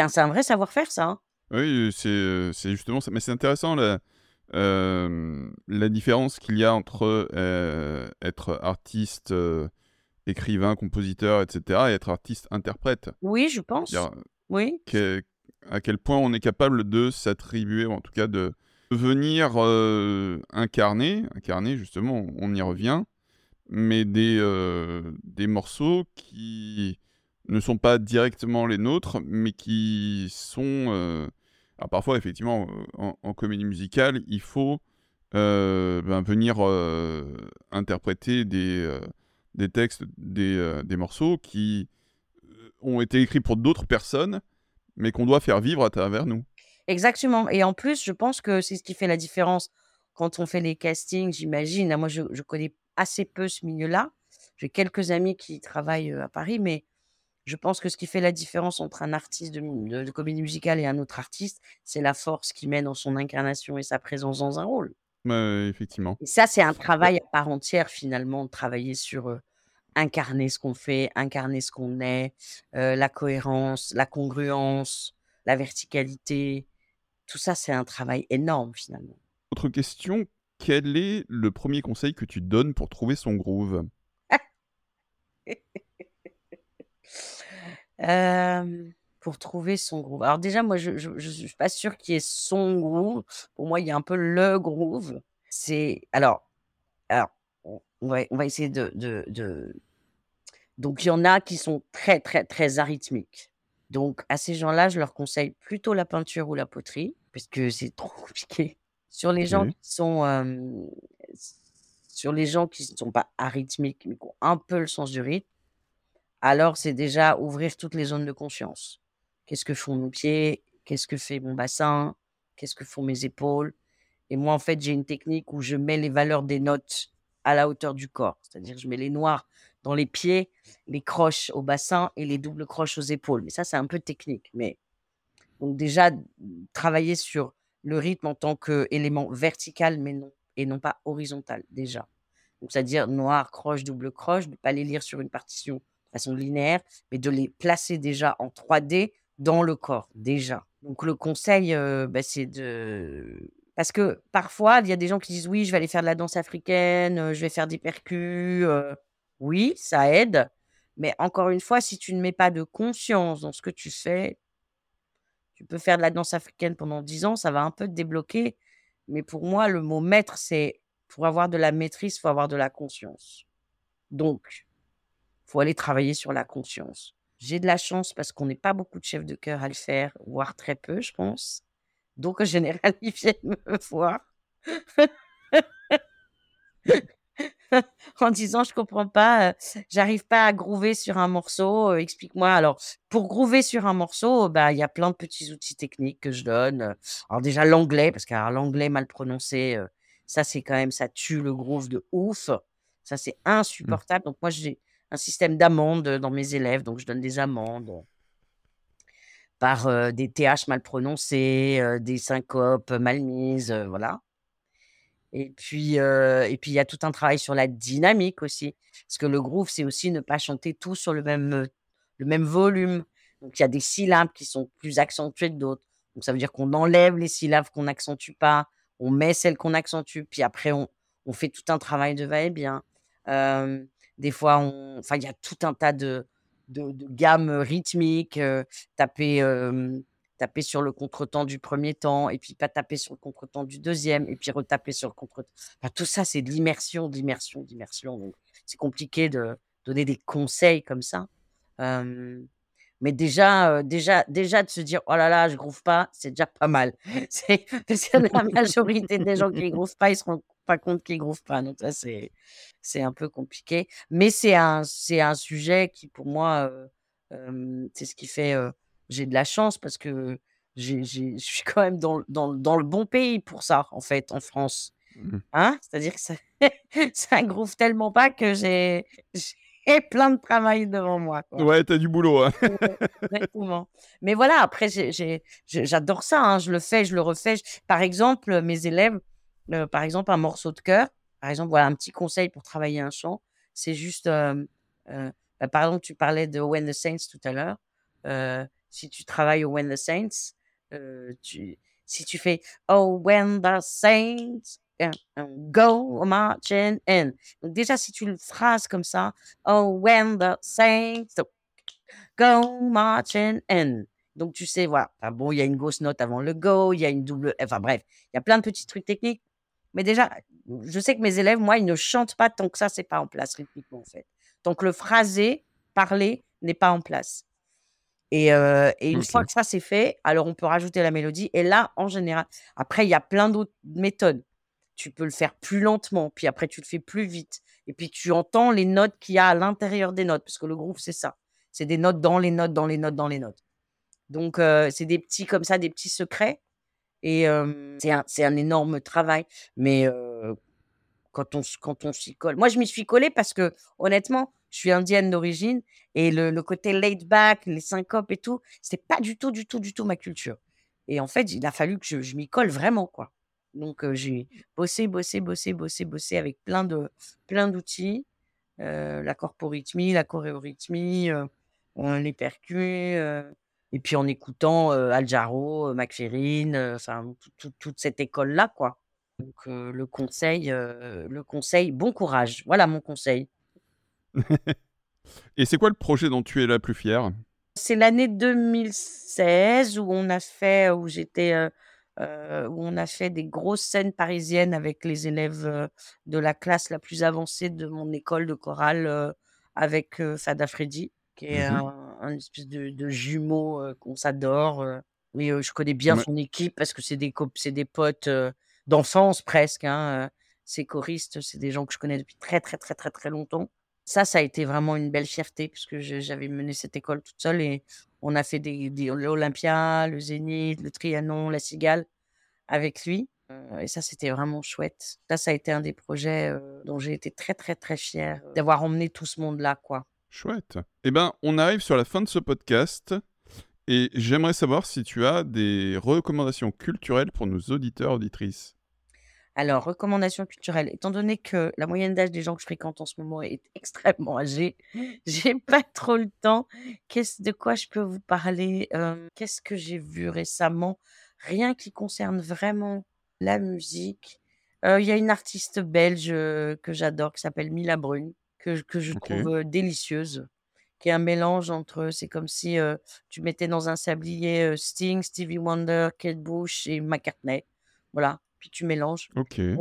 B: un un vrai savoir-faire ça, hein.
A: Oui, c'est, heu, c'est justement ça mais c'est intéressant la, hem, la différence qu'il y a entre, être artiste, écrivain, compositeur et cetera et être artiste interprète.
B: Oui, je pense. Oui.
A: que à quel point on est capable de s'attribuer ou en tout cas de venir, heu, incarner incarner justement, on y revient, mais des, heu, des morceaux qui ne sont pas directement les nôtres, mais qui sont, alors parfois effectivement, en en comédie musicale, il faut, ben, venir, interpréter des, des textes, des, heu, des morceaux qui, heu, ont été écrits pour d'autres personnes, mais qu'on doit faire vivre à travers nous.
B: Exactement et en plus, je pense que c'est ce qui fait la différence quand on fait les castings, j'imagine. Moi, je je connais assez peu ce milieu-là. J'ai quelques amis qui travaillent, heu, à Paris, mais je pense que ce qui fait la différence entre un artiste de mu de de comédie musicale et un autre artiste, c'est la force qu'il met dans son incarnation et sa présence dans un rôle
A: effectivement.
B: et ça, c'est un
A: Bah
B: travail à part entière finalement, de travailler sur, incarner ce qu'on fait, incarner ce qu'on est, heu, la cohérence, la congruence, la verticalité. Tout ça, c'est un travail énorme finalement.
A: autre question, quel est le premier conseil que tu donnes pour trouver son groove? <laughs>
B: Pour trouver son groove. Alors déjà, moi, je je suis pas sûre qu'il y ait son groove. Pour moi, il y a un peu le groove. C'est alors alors, on on va on va essayer de de de donc il y en a qui sont très, très, très arythmiques. Donc à ces gens-là, je leur conseille plutôt la peinture ou la poterie, parce que c'est <laughs> trop compliqué. Sur les gens
A: OK.
B: qui sont, sur les gens qui ne sont pas arythmiques, mais qui ont un peu le sens du rythme, alors c'est déjà ouvrir toutes les zones de conscience. Qu'est-ce que font mes pieds? Qu'est-ce que fait mon bassin? Qu'est-ce que font mes épaules? Et moi, en fait, j'ai une technique où je mets les valeurs des notes à la hauteur du corps. C'est-à-dire, je mets les noirs dans les pieds, les croches au bassin et les doubles croches aux épaules. Mais ça, c'est un peu technique. Mais donc déjà, travailler sur le rythme en tant qu'élément vertical, mais non et non pas horizontal, déjà. C'est-à-dire noir, croche, double croche, de pas les lire sur une partition de façon linéaire, mais de les placer déjà en 3D dans le corps, déjà. Donc le conseil, heu, bah, c'est de parce que parfois, il y a des gens qui disent: «Oui, je vais aller faire de la danse africaine, heu, je vais faire des percus», heu, oui, ça aide, mais encore une fois, si tu ne mets pas de conscience dans ce que tu fais, tu peux faire de la danse africaine pendant 10 ans, ça va un peu te débloquer, mais pour moi, le mot maître, c'est pour avoir de la maîtrise, il faut avoir de la conscience. Donc, faut aller travailler sur la conscience. J'ai de la chance parce qu'on n'est pas beaucoup de chefs de chœur à le faire, voire très peu, je pense. Donc <laughs> en général, ils viennent me voir <laughs> en disant: «Je comprends pas, heu, j'arrive pas à groover sur un morceau, heu, explique-moi». Alors, pour groover sur un morceau, bah, il y a plein de petits outils techniques que je donne. Alors déjà l'anglais, parce que l'anglais mal prononcé, heu, ça c'est quand même ça tue le groove de ouf. Ça, c'est
A: Mmh.
B: insupportable. Donc moi, j'ai un système d'amendes, dans mes élèves, donc je donne des amendes, par, des TH mal prononcés, des syncopes mal mises, voilà. Et puis, et puis il y a tout un travail sur la dynamique aussi. Parce que le groove, c'est aussi ne pas chanter tout sur le même, le même volume. Donc il y a des syllabes qui sont plus accentuées que d'autres. Donc ça veut dire qu'on enlève les syllabes qu'on n'accentue pas, on met celles qu'on accentue, puis après on, on fait tout un travail de va-et-bien. des fois, il y a tout un tas de, de, de gammes rythmiques, taper, taper sur le contretemps du premier temps, et puis pas taper sur le contretemps du deuxième, et puis retaper sur le contretemps. Enfin, tout ça, c'est de l'immersion, d'immersion, d'immersion. C'est compliqué de donner des conseils comme ça. Mais déjà, déjà, déjà de se dire oh là là, je groove pas, c'est déjà pas mal. <laughs> C'est la majorité des gens qui groove pas, ils se rendent pas compte qu'ils groove pas. Donc ça, c'est c'est un peu compliqué. Mais c'est un c'est un sujet qui pour moi, c'est ce qui fait. J'ai de la chance parce que je suis quand même dans, dans, dans, le bon pays pour ça en fait en France. Mmh hein? C'est-à-dire que ça, <laughs> ça groove tellement pas que j'ai <laughs> plein de travail devant moi.
A: Quoi. Ouais, t'as du boulot. Hein.
B: Exactement. Mais voilà, après, j'adore ça. Hein. Je le fais, je le refais. Par exemple, mes élèves, euh, par exemple, un morceau de cœur, par exemple, voilà un petit conseil pour travailler un chant, c'est juste, euh, euh, bah, par exemple, tu parlais de When the Saints tout à l'heure. Si tu travailles au When the Saints, tu, si tu fais Oh, When the Saints go marching in. Donc déjà, si tu le phrases comme ça, oh, when the saints go marching in. Donc tu sais, voilà. bon, il y a une grosse note avant le go, il y a une double. Enfin bref, il y a plein de petits trucs techniques. Mais déjà, je sais que mes élèves, moi, ils ne chantent pas tant que ça, c'est pas en place rythmiquement, en fait. Que le phrasé, parler, n'est pas en place. Et, euh, et une fois que ça c'est fait, alors on peut rajouter la mélodie. Et là, en général, après, il y a plein d'autres méthodes tu peux le faire plus lentement, puis après tu le fais plus vite. Et puis tu entends les notes qu'il y a à l'intérieur des notes, parce que le groove, c'est ça. C'est des notes dans les notes, dans les notes, dans les notes. Donc, euh, c'est des petits, comme ça, des petits secrets. Et c'est un, un, énorme travail. Mais quand on, quand on s'y colle. Moi, je m'y suis collée parce que, honnêtement, je suis indienne d'origine et le, côté laid back, les syncopes et tout, c'est pas du tout, du tout, du tout ma culture. Et en fait, il a fallu que je, m'y colle vraiment, quoi. Donc, j'ai bossé, bossé, bossé, bossé, bossé avec plein de plein d'outils, la corporythmie, la choréorythmie, les percus, et puis en écoutant Al Jarreau, enfin toute cette école-là, quoi. Donc, le conseil, le conseil, bon courage. Voilà mon conseil.
A: Et c'est quoi le projet dont tu es la plus fière?
B: C'est l'année 2016 où on a fait, où j'étais euh, où on a fait des grosses scènes parisiennes avec les élèves euh, de la classe la plus avancée de mon école de chorale euh, avec Fada Freddy, qui est mmh un, espèce de, jumeau qu'on s'adore. Oui, je connais bien son équipe parce que c'est des, c'est des potes d'enfance presque. Hein, ces choristes, c'est des gens que je connais depuis très, très, très, très, très longtemps. Ça, ça a été vraiment une belle fierté puisque j'avais mené cette école toute seule et on a fait des, l'Olympia, le Zénith, le Trianon, la Cigale avec lui. Euh, et ça, c'était vraiment chouette. Ça, ça a été un des projets euh, dont j'ai été très, très, très fière euh, d'avoir emmené tout ce monde-là, quoi.
A: Chouette. Eh bien, on arrive sur la fin de ce podcast. Et j'aimerais savoir si tu as des recommandations culturelles pour nos auditeurs, auditrices.
B: Alors, recommandations culturelles. Étant donné que la moyenne d'âge des gens que je fréquente en ce moment est <laughs> extrêmement âgée, j'ai pas trop le temps. Qu'est-ce de quoi je peux vous parler? Qu'est-ce que j'ai vu récemment? Rien qui concerne vraiment la musique. Il y a une artiste belge que j'adore qui s'appelle Mila Brune, que, que je trouve délicieuse, qui est un mélange entre. C'est comme si tu mettais dans un sablier Sting, Stevie Wonder, Kate Bush et McCartney. Voilà puis tu mélanges.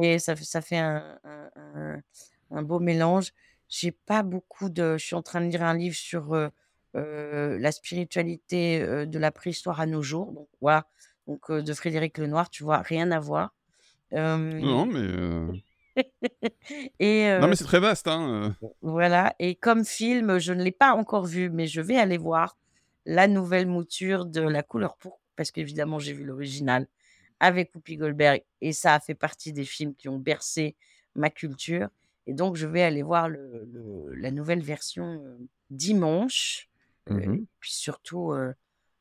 B: Et ça, ça fait un, un, beau mélange. J'ai pas beaucoup de. Je suis en train de lire un livre sur euh, euh, la spiritualité euh, de la préhistoire à nos jours. Donc, voilà. Donc, de Frédéric Lenoir, tu vois, rien à voir.
A: Non, mais. <laughs>
B: et,
A: non, mais c'est très vaste. Hein.
B: Voilà. Et comme film, je ne l'ai pas encore vu, mais je vais aller voir la nouvelle mouture de La couleur pourpre, parce qu'évidemment, j'ai vu l'original avec Whoopi Goldberg et ça a fait partie des films qui ont bercé ma culture. Et donc, je vais aller voir le, la nouvelle version dimanche. Mmh et puis surtout,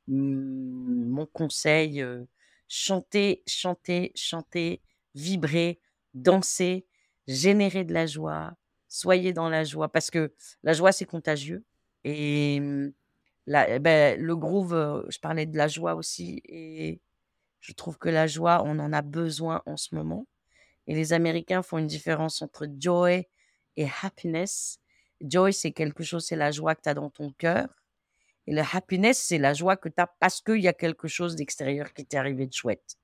B: mon conseil, chanter, chanter, chanter, vibrer, danser, générer de la joie, soyez dans la joie, parce que la joie, c'est contagieux. Et la, eh ben, le groove, je parlais de la joie aussi, et Je trouve que la joie, on en a besoin en ce moment. Et les Américains font une différence entre joy et happiness. Joy, c'est quelque chose, c'est la joie que tu as dans ton cœur. Et le happiness, c'est la joie que tu as parce qu'il y a quelque chose d'extérieur qui t'est arrivé de chouette.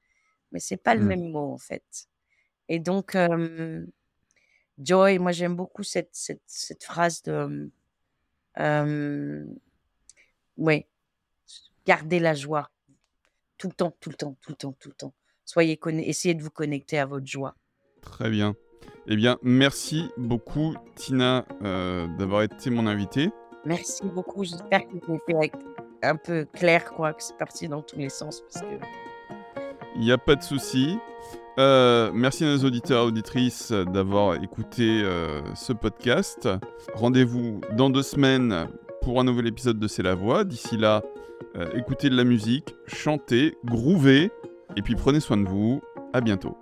B: Mais c'est pas le
A: Mmh.
B: même mot, en fait. Et donc, euh, joy, moi, j'aime beaucoup cette, cette, cette phrase de. euh, oui, gardez la joie. Tout le temps, tout le temps, tout le temps, tout le temps. Soyez essayez de vous connecter à votre joie.
A: Très bien. Eh bien, merci beaucoup, Tina, euh, d'avoir été mon invitée.
B: Merci beaucoup. J'espère que j'ai fait un peu clair, quoi, que c'est parti dans tous les sens. Parce que...
A: Il n'y a pas de souci. Euh, merci à nos auditeurs et auditrices d'avoir écouté euh, ce podcast. Rendez-vous dans deux semaines pour un nouvel épisode de C'est la voix. D'ici là, écoutez de la musique, chantez, groovez, et puis prenez soin de vous. À bientôt.